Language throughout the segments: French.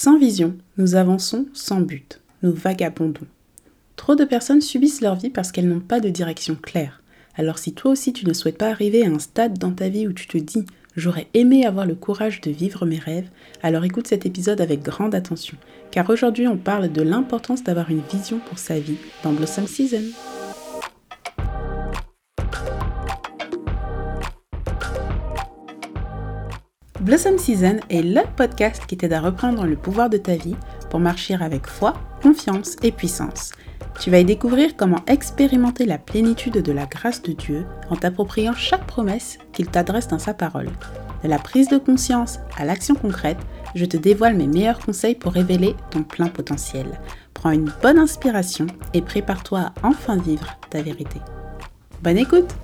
Sans vision, nous avançons sans but, nous vagabondons. Trop de personnes subissent leur vie parce qu'elles n'ont pas de direction claire. Alors si toi aussi tu ne souhaites pas arriver à un stade dans ta vie où tu te dis j'aurais aimé avoir le courage de vivre mes rêves, alors écoute cet épisode avec grande attention, car aujourd'hui on parle de l'importance d'avoir une vision pour sa vie dans Blossom Season. Blossom Season est le podcast qui t'aide à reprendre le pouvoir de ta vie pour marcher avec foi, confiance et puissance. Tu vas y découvrir comment expérimenter la plénitude de la grâce de Dieu en t'appropriant chaque promesse qu'il t'adresse dans sa parole. De la prise de conscience à l'action concrète, je te dévoile mes meilleurs conseils pour révéler ton plein potentiel. Prends une bonne inspiration et prépare-toi à enfin vivre ta vérité. Bonne écoute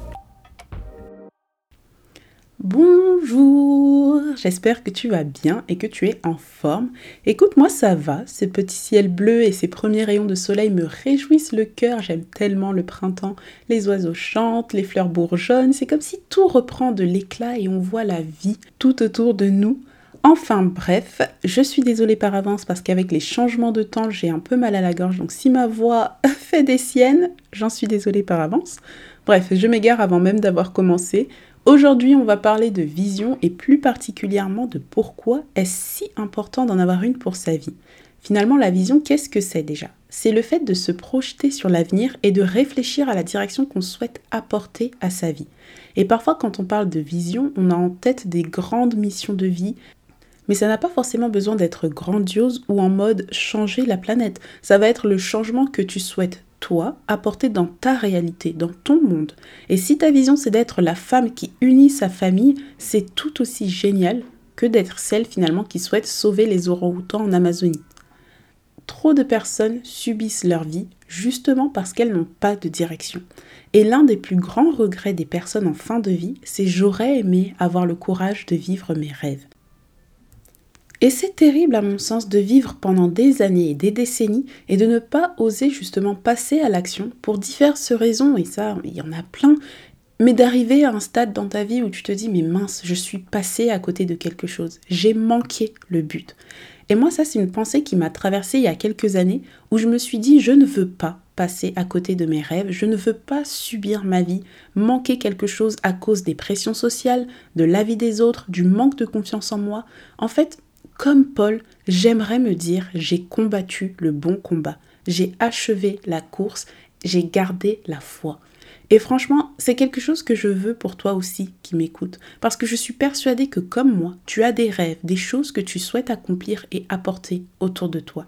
Bonjour, j'espère que tu vas bien et que tu es en forme. Écoute, moi ça va, ces petits ciels bleus et ces premiers rayons de soleil me réjouissent le cœur, j'aime tellement le printemps. Les oiseaux chantent, les fleurs bourgeonnent, c'est comme si tout reprend de l'éclat et on voit la vie tout autour de nous. Enfin bref, je suis désolée par avance parce qu'avec les changements de temps, j'ai un peu mal à la gorge, donc si ma voix fait des siennes, j'en suis désolée par avance. Bref, je m'égare avant même d'avoir commencé. Aujourd'hui, on va parler de vision et plus particulièrement de pourquoi est-ce si important d'en avoir une pour sa vie. Finalement, la vision, qu'est-ce que c'est déjà? C'est le fait de se projeter sur l'avenir et de réfléchir à la direction qu'on souhaite apporter à sa vie. Et parfois, quand on parle de vision, on a en tête des grandes missions de vie, mais ça n'a pas forcément besoin d'être grandiose ou en mode changer la planète. Ça va être le changement que tu souhaites toi apporter dans ta réalité, dans ton monde. Et si ta vision c'est d'être la femme qui unit sa famille, c'est tout aussi génial que d'être celle finalement qui souhaite sauver les orang-outans en Amazonie. Trop de personnes subissent leur vie justement parce qu'elles n'ont pas de direction. Et l'un des plus grands regrets des personnes en fin de vie, c'est j'aurais aimé avoir le courage de vivre mes rêves. Et c'est terrible à mon sens de vivre pendant des années et des décennies et de ne pas oser justement passer à l'action pour diverses raisons, et ça, il y en a plein, mais d'arriver à un stade dans ta vie où tu te dis mais mince, je suis passé à côté de quelque chose, j'ai manqué le but. Et moi ça c'est une pensée qui m'a traversée il y a quelques années où je me suis dit je ne veux pas passer à côté de mes rêves, je ne veux pas subir ma vie, manquer quelque chose à cause des pressions sociales, de l'avis des autres, du manque de confiance en moi. En fait, comme Paul, j'aimerais me dire j'ai combattu le bon combat, j'ai achevé la course, j'ai gardé la foi. Et franchement, c'est quelque chose que je veux pour toi aussi qui m'écoute, parce que je suis persuadée que comme moi, tu as des rêves, des choses que tu souhaites accomplir et apporter autour de toi.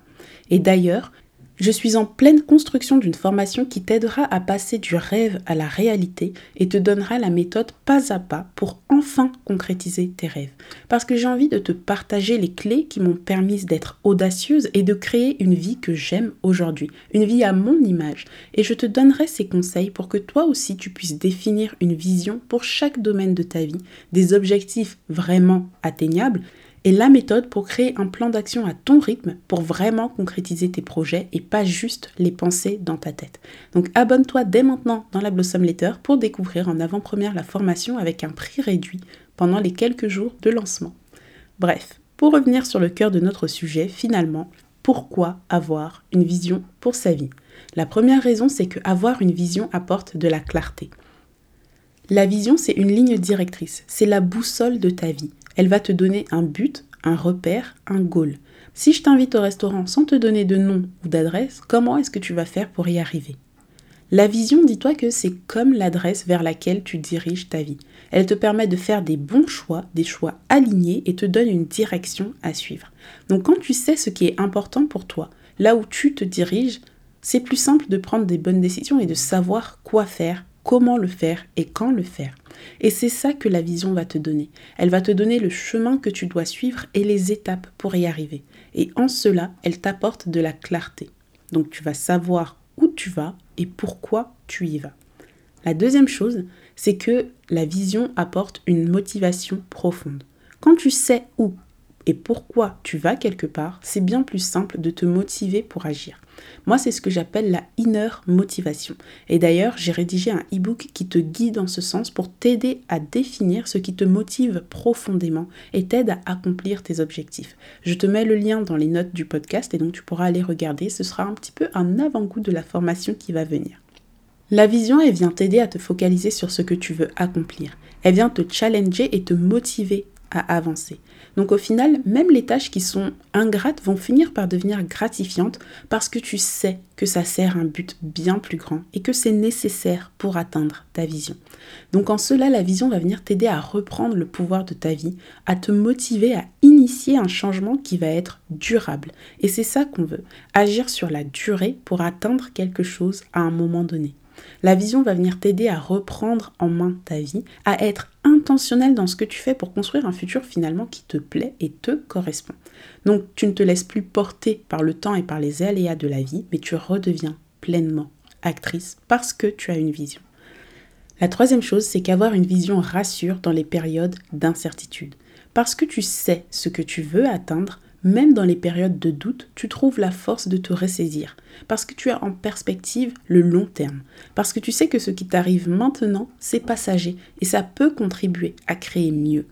Et d'ailleurs, je suis en pleine construction d'une formation qui t'aidera à passer du rêve à la réalité et te donnera la méthode pas à pas pour enfin concrétiser tes rêves. Parce que j'ai envie de te partager les clés qui m'ont permis d'être audacieuse et de créer une vie que j'aime aujourd'hui, une vie à mon image. Et je te donnerai ces conseils pour que toi aussi tu puisses définir une vision pour chaque domaine de ta vie, des objectifs vraiment atteignables et la méthode pour créer un plan d'action à ton rythme pour vraiment concrétiser tes projets et pas juste les penser dans ta tête. Donc abonne-toi dès maintenant dans la Blossom Letter pour découvrir en avant-première la formation avec un prix réduit pendant les quelques jours de lancement. Bref, pour revenir sur le cœur de notre sujet, finalement, pourquoi avoir une vision pour sa vie? La première raison, c'est que avoir une vision apporte de la clarté. La vision, c'est une ligne directrice, c'est la boussole de ta vie. Elle va te donner un but, un repère, un goal. Si je t'invite au restaurant sans te donner de nom ou d'adresse, comment est-ce que tu vas faire pour y arriver? La vision, dis-toi que c'est comme l'adresse vers laquelle tu diriges ta vie. Elle te permet de faire des bons choix, des choix alignés et te donne une direction à suivre. Donc quand tu sais ce qui est important pour toi, là où tu te diriges, c'est plus simple de prendre des bonnes décisions et de savoir quoi faire, comment le faire et quand le faire. Et c'est ça que la vision va te donner. Elle va te donner le chemin que tu dois suivre et les étapes pour y arriver. Et en cela, elle t'apporte de la clarté. Donc tu vas savoir où tu vas et pourquoi tu y vas. La deuxième chose, c'est que la vision apporte une motivation profonde. Quand tu sais où et pourquoi tu vas quelque part, c'est bien plus simple de te motiver pour agir. Moi, c'est ce que j'appelle la inner motivation. Et d'ailleurs, j'ai rédigé un e-book qui te guide dans ce sens pour t'aider à définir ce qui te motive profondément et t'aide à accomplir tes objectifs. Je te mets le lien dans les notes du podcast et donc tu pourras aller regarder. Ce sera un petit peu un avant-goût de la formation qui va venir. La vision, elle vient t'aider à te focaliser sur ce que tu veux accomplir. Elle vient te challenger et te motiver à avancer. Donc au final, même les tâches qui sont ingrates vont finir par devenir gratifiantes parce que tu sais que ça sert un but bien plus grand et que c'est nécessaire pour atteindre ta vision. Donc en cela, la vision va venir t'aider à reprendre le pouvoir de ta vie, à te motiver à initier un changement qui va être durable. Et c'est ça qu'on veut, agir sur la durée pour atteindre quelque chose à un moment donné. La vision va venir t'aider à reprendre en main ta vie, à être intentionnel dans ce que tu fais pour construire un futur finalement qui te plaît et te correspond. Donc tu ne te laisses plus porter par le temps et par les aléas de la vie, mais tu redeviens pleinement actrice parce que tu as une vision. La troisième chose, c'est qu'avoir une vision rassure dans les périodes d'incertitude. Parce que tu sais ce que tu veux atteindre, même dans les périodes de doute, tu trouves la force de te ressaisir, parce que tu as en perspective le long terme, parce que tu sais que ce qui t'arrive maintenant, c'est passager, et ça peut contribuer à créer mieux.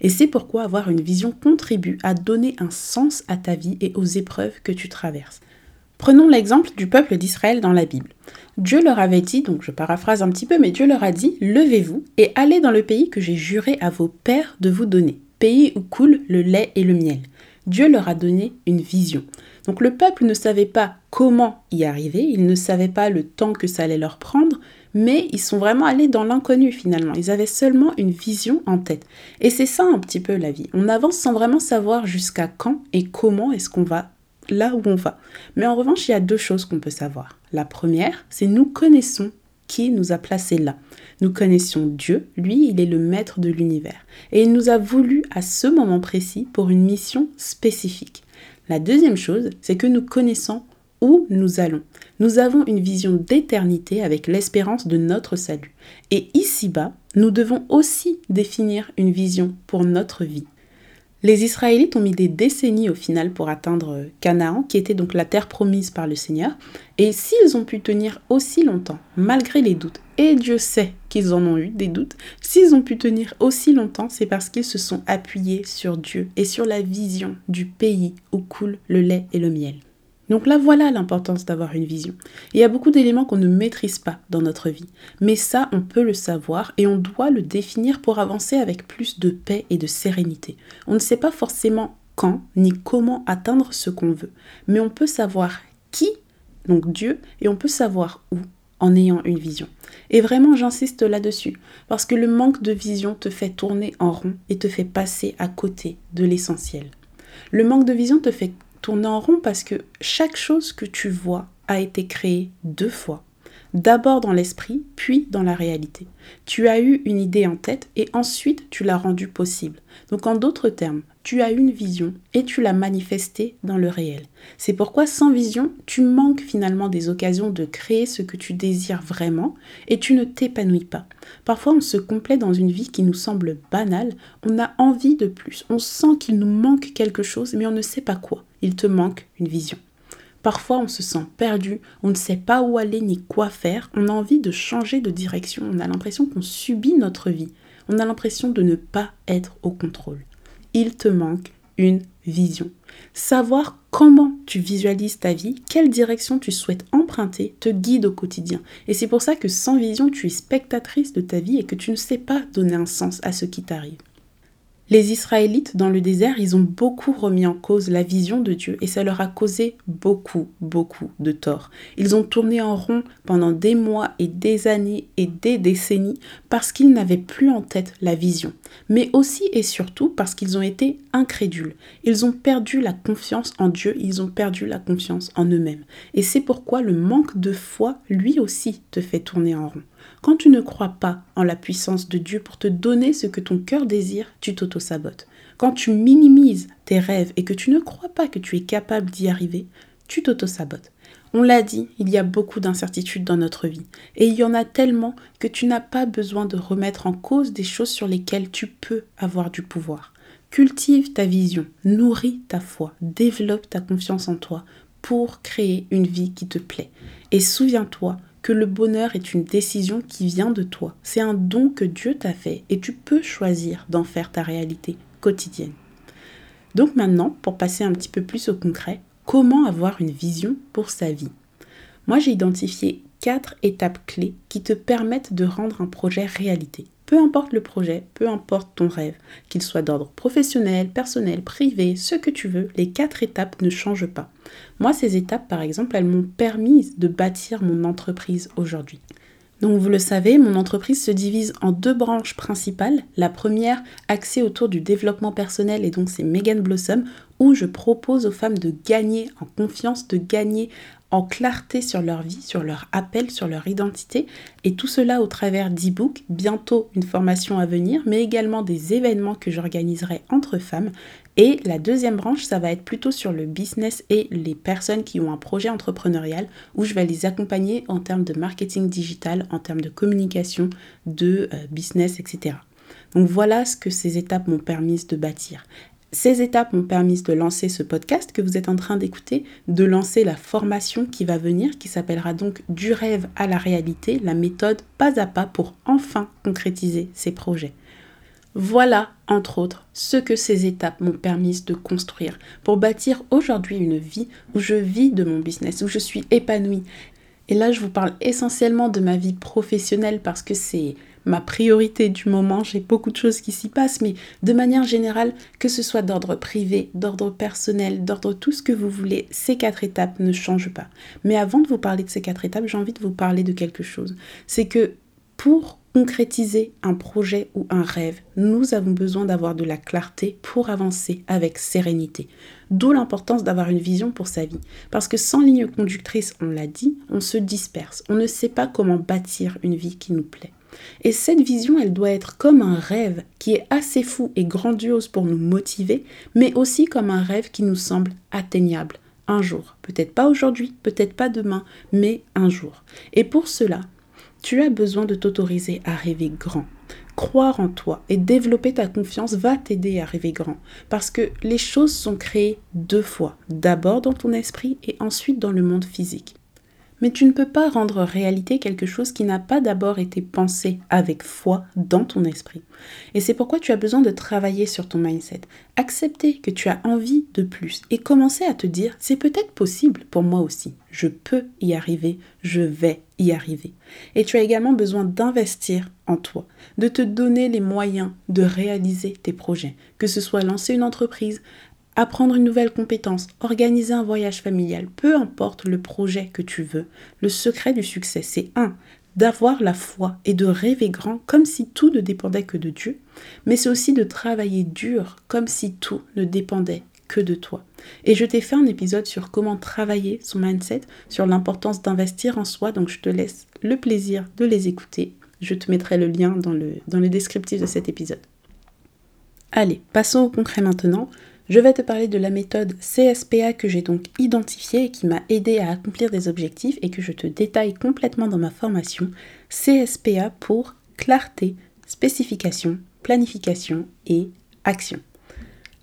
Et c'est pourquoi avoir une vision contribue à donner un sens à ta vie et aux épreuves que tu traverses. Prenons l'exemple du peuple d'Israël dans la Bible. Dieu leur avait dit, donc je paraphrase un petit peu, mais Dieu leur a dit, levez-vous et allez dans le pays que j'ai juré à vos pères de vous donner, pays où coule le lait et le miel. Dieu leur a donné une vision. Donc le peuple ne savait pas comment y arriver, ils ne savaient pas le temps que ça allait leur prendre, mais ils sont vraiment allés dans l'inconnu finalement. Ils avaient seulement une vision en tête. Et c'est ça un petit peu la vie. On avance sans vraiment savoir jusqu'à quand et comment est-ce qu'on va là où on va. Mais en revanche, il y a deux choses qu'on peut savoir. La première, c'est nous connaissons qui nous a placés là. Nous connaissions Dieu, lui, il est le maître de l'univers. Et il nous a voulu à ce moment précis pour une mission spécifique. La deuxième chose, c'est que nous connaissons où nous allons. Nous avons une vision d'éternité avec l'espérance de notre salut. Et ici-bas, nous devons aussi définir une vision pour notre vie. Les Israélites ont mis des décennies au final pour atteindre Canaan, qui était donc la terre promise par le Seigneur. Et s'ils ont pu tenir aussi longtemps, malgré les doutes, et Dieu sait qu'ils en ont eu des doutes, s'ils ont pu tenir aussi longtemps, c'est parce qu'ils se sont appuyés sur Dieu et sur la vision du pays où coule le lait et le miel. Donc là, voilà l'importance d'avoir une vision. Il y a beaucoup d'éléments qu'on ne maîtrise pas dans notre vie, mais ça, on peut le savoir et on doit le définir pour avancer avec plus de paix et de sérénité. On ne sait pas forcément quand ni comment atteindre ce qu'on veut, mais on peut savoir qui, donc Dieu, et on peut savoir où en ayant une vision. Et vraiment, j'insiste là-dessus, parce que le manque de vision te fait tourner en rond et te fait passer à côté de l'essentiel. Le manque de vision te fait tourner en rond parce que chaque chose que tu vois a été créée deux fois. D'abord dans l'esprit, puis dans la réalité. Tu as eu une idée en tête et ensuite tu l'as rendue possible. Donc en d'autres termes, tu as une vision et tu l'as manifestée dans le réel. C'est pourquoi sans vision, tu manques finalement des occasions de créer ce que tu désires vraiment et tu ne t'épanouis pas. Parfois on se complaît dans une vie qui nous semble banale, on a envie de plus, on sent qu'il nous manque quelque chose mais on ne sait pas quoi il te manque une vision. Parfois, on se sent perdu, on ne sait pas où aller ni quoi faire, on a envie de changer de direction, on a l'impression qu'on subit notre vie, on a l'impression de ne pas être au contrôle. Il te manque une vision. Savoir comment tu visualises ta vie, quelle direction tu souhaites emprunter, te guide au quotidien. Et c'est pour ça que sans vision, tu es spectatrice de ta vie et que tu ne sais pas donner un sens à ce qui t'arrive. Les Israélites dans le désert, ils ont beaucoup remis en cause la vision de Dieu et ça leur a causé beaucoup, beaucoup de tort. Ils ont tourné en rond pendant des mois et des années et des décennies parce qu'ils n'avaient plus en tête la vision, mais aussi et surtout parce qu'ils ont été incrédules. Ils ont perdu la confiance en Dieu, ils ont perdu la confiance en eux-mêmes. Et c'est pourquoi le manque de foi, lui aussi, te fait tourner en rond. Quand tu ne crois pas en la puissance de Dieu pour te donner ce que ton cœur désire, tu t'auto-sabotes. Quand tu minimises tes rêves et que tu ne crois pas que tu es capable d'y arriver, tu t'auto-sabotes. On l'a dit, il y a beaucoup d'incertitudes dans notre vie. Et il y en a tellement que tu n'as pas besoin de remettre en cause des choses sur lesquelles tu peux avoir du pouvoir. Cultive ta vision, nourris ta foi, développe ta confiance en toi pour créer une vie qui te plaît. Et souviens-toi le bonheur est une décision qui vient de toi. C'est un don que Dieu t'a fait et tu peux choisir d'en faire ta réalité quotidienne. Donc maintenant, pour passer un petit peu plus au concret, comment avoir une vision pour sa vie? Moi, j'ai identifié quatre étapes clés qui te permettent de rendre un projet réalité. Peu importe le projet, peu importe ton rêve, qu'il soit d'ordre professionnel, personnel, privé, ce que tu veux, les quatre étapes ne changent pas. Moi, ces étapes, par exemple, elles m'ont permis de bâtir mon entreprise aujourd'hui. Donc vous le savez, mon entreprise se divise en deux branches principales. La première axée autour du développement personnel et donc c'est Megan Blossom où je propose aux femmes de gagner en confiance, de gagner en clarté sur leur vie, sur leur appel, sur leur identité, et tout cela au travers d'e-books, bientôt une formation à venir, mais également des événements que j'organiserai entre femmes. Et la deuxième branche, ça va être plutôt sur le business et les personnes qui ont un projet entrepreneurial, où je vais les accompagner en termes de marketing digital, en termes de communication, de euh, business, etc. Donc voilà ce que ces étapes m'ont permis de bâtir. Ces étapes m'ont permis de lancer ce podcast que vous êtes en train d'écouter, de lancer la formation qui va venir, qui s'appellera donc Du rêve à la réalité, la méthode pas à pas pour enfin concrétiser ces projets. Voilà, entre autres, ce que ces étapes m'ont permis de construire pour bâtir aujourd'hui une vie où je vis de mon business, où je suis épanouie. Et là, je vous parle essentiellement de ma vie professionnelle parce que c'est ma priorité du moment, j'ai beaucoup de choses qui s'y passent, mais de manière générale, que ce soit d'ordre privé, d'ordre personnel, d'ordre tout ce que vous voulez, ces quatre étapes ne changent pas. Mais avant de vous parler de ces quatre étapes, j'ai envie de vous parler de quelque chose. C'est que pour concrétiser un projet ou un rêve, nous avons besoin d'avoir de la clarté pour avancer avec sérénité. D'où l'importance d'avoir une vision pour sa vie. Parce que sans ligne conductrice, on l'a dit, on se disperse. On ne sait pas comment bâtir une vie qui nous plaît. Et cette vision, elle doit être comme un rêve qui est assez fou et grandiose pour nous motiver, mais aussi comme un rêve qui nous semble atteignable un jour. Peut-être pas aujourd'hui, peut-être pas demain, mais un jour. Et pour cela, tu as besoin de t'autoriser à rêver grand. Croire en toi et développer ta confiance va t'aider à rêver grand. Parce que les choses sont créées deux fois. D'abord dans ton esprit et ensuite dans le monde physique. Mais tu ne peux pas rendre réalité quelque chose qui n'a pas d'abord été pensé avec foi dans ton esprit. Et c'est pourquoi tu as besoin de travailler sur ton mindset. Accepter que tu as envie de plus et commencer à te dire c'est peut-être possible pour moi aussi. Je peux y arriver, je vais y arriver. Et tu as également besoin d'investir en toi, de te donner les moyens de réaliser tes projets, que ce soit lancer une entreprise, apprendre une nouvelle compétence, organiser un voyage familial, peu importe le projet que tu veux, le secret du succès, c'est un, d'avoir la foi et de rêver grand comme si tout ne dépendait que de Dieu, mais c'est aussi de travailler dur comme si tout ne dépendait que de toi. Et je t'ai fait un épisode sur comment travailler son mindset, sur l'importance d'investir en soi, donc je te laisse le plaisir de les écouter. Je te mettrai le lien dans le, dans le descriptif de cet épisode. Allez, passons au concret maintenant. Je vais te parler de la méthode CSPA que j'ai donc identifiée et qui m'a aidé à accomplir des objectifs et que je te détaille complètement dans ma formation. CSPA pour clarté, spécification, planification et action.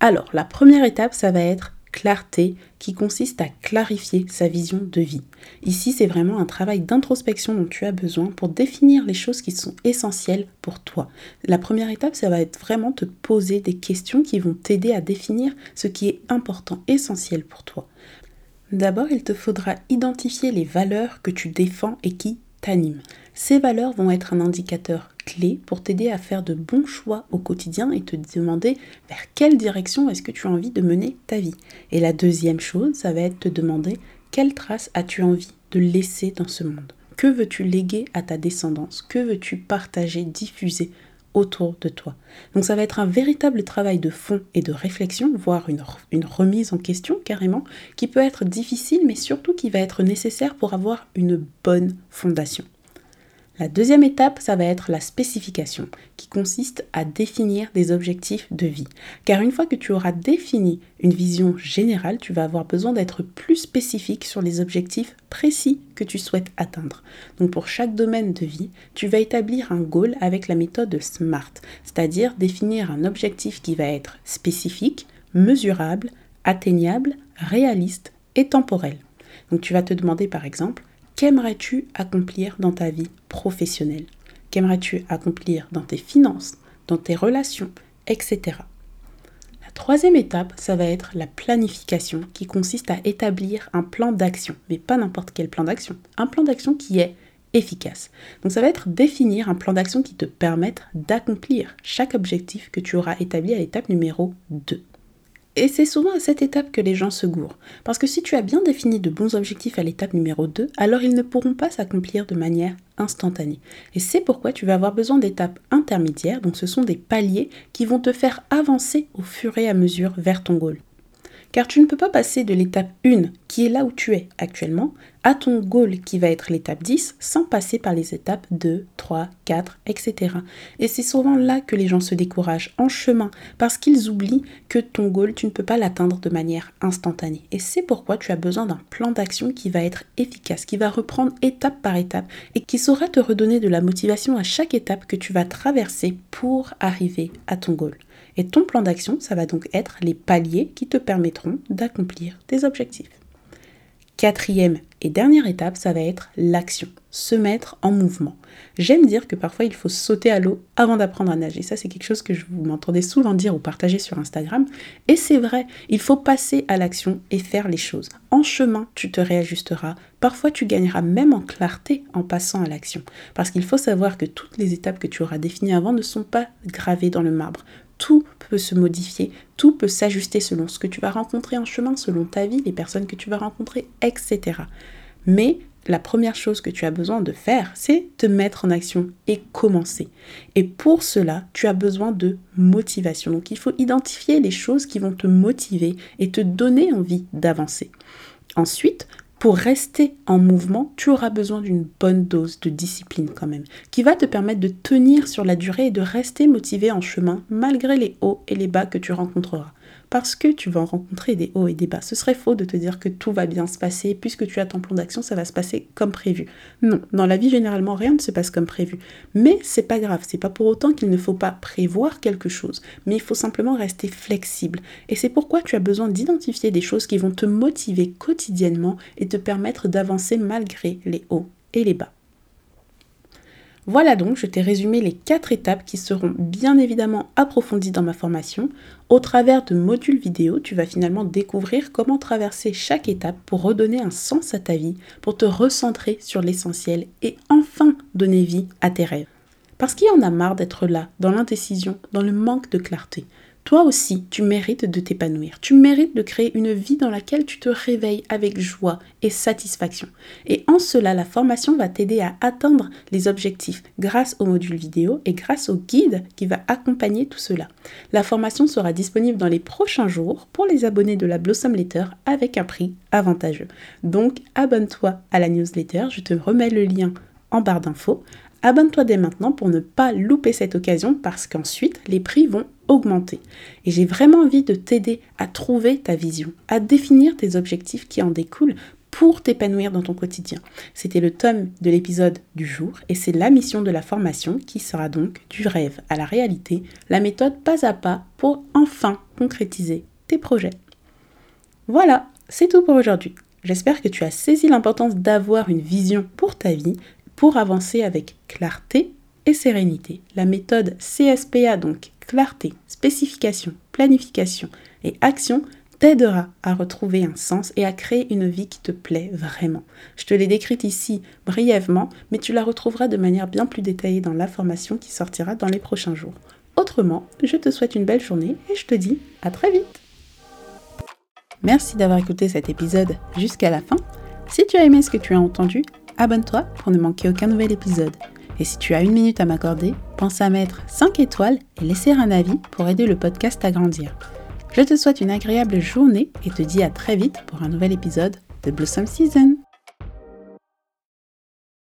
Alors, la première étape, ça va être clarté qui consiste à clarifier sa vision de vie. Ici, c'est vraiment un travail d'introspection dont tu as besoin pour définir les choses qui sont essentielles pour toi. La première étape, ça va être vraiment te poser des questions qui vont t'aider à définir ce qui est important, essentiel pour toi. D'abord, il te faudra identifier les valeurs que tu défends et qui t'animent. Ces valeurs vont être un indicateur clé pour t'aider à faire de bons choix au quotidien et te demander vers quelle direction est-ce que tu as envie de mener ta vie. Et la deuxième chose, ça va être te demander quelle trace as-tu envie de laisser dans ce monde Que veux-tu léguer à ta descendance? Que veux-tu partager, diffuser autour de toi? Donc ça va être un véritable travail de fond et de réflexion, voire une, remise en question carrément, qui peut être difficile, mais surtout qui va être nécessaire pour avoir une bonne fondation. La deuxième étape, ça va être la spécification, qui consiste à définir des objectifs de vie. Car une fois que tu auras défini une vision générale, tu vas avoir besoin d'être plus spécifique sur les objectifs précis que tu souhaites atteindre. Donc pour chaque domaine de vie, tu vas établir un goal avec la méthode SMART, c'est-à-dire définir un objectif qui va être spécifique, mesurable, atteignable, réaliste et temporel. Donc tu vas te demander par exemple, qu'aimerais-tu accomplir dans ta vie professionnelle? Qu'aimerais-tu accomplir dans tes finances, dans tes relations, etc. La troisième étape, ça va être la planification qui consiste à établir un plan d'action, mais pas n'importe quel plan d'action, un plan d'action qui est efficace. Donc ça va être définir un plan d'action qui te permette d'accomplir chaque objectif que tu auras établi à l'étape numéro 2. Et c'est souvent à cette étape que les gens se gourent. Parce que si tu as bien défini de bons objectifs à l'étape numéro 2, alors ils ne pourront pas s'accomplir de manière instantanée. Et c'est pourquoi tu vas avoir besoin d'étapes intermédiaires, donc ce sont des paliers qui vont te faire avancer au fur et à mesure vers ton goal. Car tu ne peux pas passer de l'étape 1, qui est là où tu es actuellement, à ton goal qui va être l'étape 10 sans passer par les étapes 2, 3, 4, etc. Et c'est souvent là que les gens se découragent en chemin parce qu'ils oublient que ton goal, tu ne peux pas l'atteindre de manière instantanée. Et c'est pourquoi tu as besoin d'un plan d'action qui va être efficace, qui va reprendre étape par étape et qui saura te redonner de la motivation à chaque étape que tu vas traverser pour arriver à ton goal. Et ton plan d'action, ça va donc être les paliers qui te permettront d'accomplir tes objectifs. Quatrième et dernière étape, ça va être l'action, se mettre en mouvement. J'aime dire que parfois il faut sauter à l'eau avant d'apprendre à nager. Ça, c'est quelque chose que je vous m'entendais souvent dire ou partager sur Instagram. Et c'est vrai, il faut passer à l'action et faire les choses. En chemin, tu te réajusteras. Parfois, tu gagneras même en clarté en passant à l'action. Parce qu'il faut savoir que toutes les étapes que tu auras définies avant ne sont pas gravées dans le marbre tout peut se modifier, tout peut s'ajuster selon ce que tu vas rencontrer en chemin, selon ta vie, les personnes que tu vas rencontrer, etc. Mais la première chose que tu as besoin de faire, c'est te mettre en action et commencer. Et pour cela, tu as besoin de motivation. Donc il faut identifier les choses qui vont te motiver et te donner envie d'avancer. Ensuite, pour rester en mouvement, tu auras besoin d'une bonne dose de discipline quand même, qui va te permettre de tenir sur la durée et de rester motivé en chemin malgré les hauts et les bas que tu rencontreras parce que tu vas rencontrer des hauts et des bas. Ce serait faux de te dire que tout va bien se passer, puisque tu as ton plan d'action, ça va se passer comme prévu. Non, dans la vie généralement rien ne se passe comme prévu. Mais c'est pas grave, c'est pas pour autant qu'il ne faut pas prévoir quelque chose, mais il faut simplement rester flexible. Et c'est pourquoi tu as besoin d'identifier des choses qui vont te motiver quotidiennement et te permettre d'avancer malgré les hauts et les bas. Voilà donc, je t'ai résumé les quatre étapes qui seront bien évidemment approfondies dans ma formation. Au travers de modules vidéo, tu vas finalement découvrir comment traverser chaque étape pour redonner un sens à ta vie, pour te recentrer sur l'essentiel et enfin donner vie à tes rêves. Parce qu'il y en a marre d'être là, dans l'indécision, dans le manque de clarté. Toi aussi, tu mérites de t'épanouir. Tu mérites de créer une vie dans laquelle tu te réveilles avec joie et satisfaction. Et en cela, la formation va t'aider à atteindre les objectifs grâce au module vidéo et grâce au guide qui va accompagner tout cela. La formation sera disponible dans les prochains jours pour les abonnés de la Blossom Letter avec un prix avantageux. Donc, abonne-toi à la newsletter. Je te remets le lien en barre d'infos. Abonne-toi dès maintenant pour ne pas louper cette occasion parce qu'ensuite les prix vont augmenter. Et j'ai vraiment envie de t'aider à trouver ta vision, à définir tes objectifs qui en découlent pour t'épanouir dans ton quotidien. C'était le tome de l'épisode du jour et c'est la mission de la formation qui sera donc du rêve à la réalité, la méthode pas à pas pour enfin concrétiser tes projets. Voilà, c'est tout pour aujourd'hui. J'espère que tu as saisi l'importance d'avoir une vision pour ta vie, pour avancer avec clarté et sérénité. La méthode CSPA, donc clarté, spécification, planification et action, t'aidera à retrouver un sens et à créer une vie qui te plaît vraiment. Je te l'ai décrite ici brièvement, mais tu la retrouveras de manière bien plus détaillée dans la formation qui sortira dans les prochains jours. Autrement, je te souhaite une belle journée et je te dis à très vite. Merci d'avoir écouté cet épisode jusqu'à la fin. Si tu as aimé ce que tu as entendu, abonne-toi pour ne manquer aucun nouvel épisode. Et si tu as une minute à m'accorder, pense à mettre 5 étoiles et laisser un avis pour aider le podcast à grandir. Je te souhaite une agréable journée et te dis à très vite pour un nouvel épisode de Blossom Season.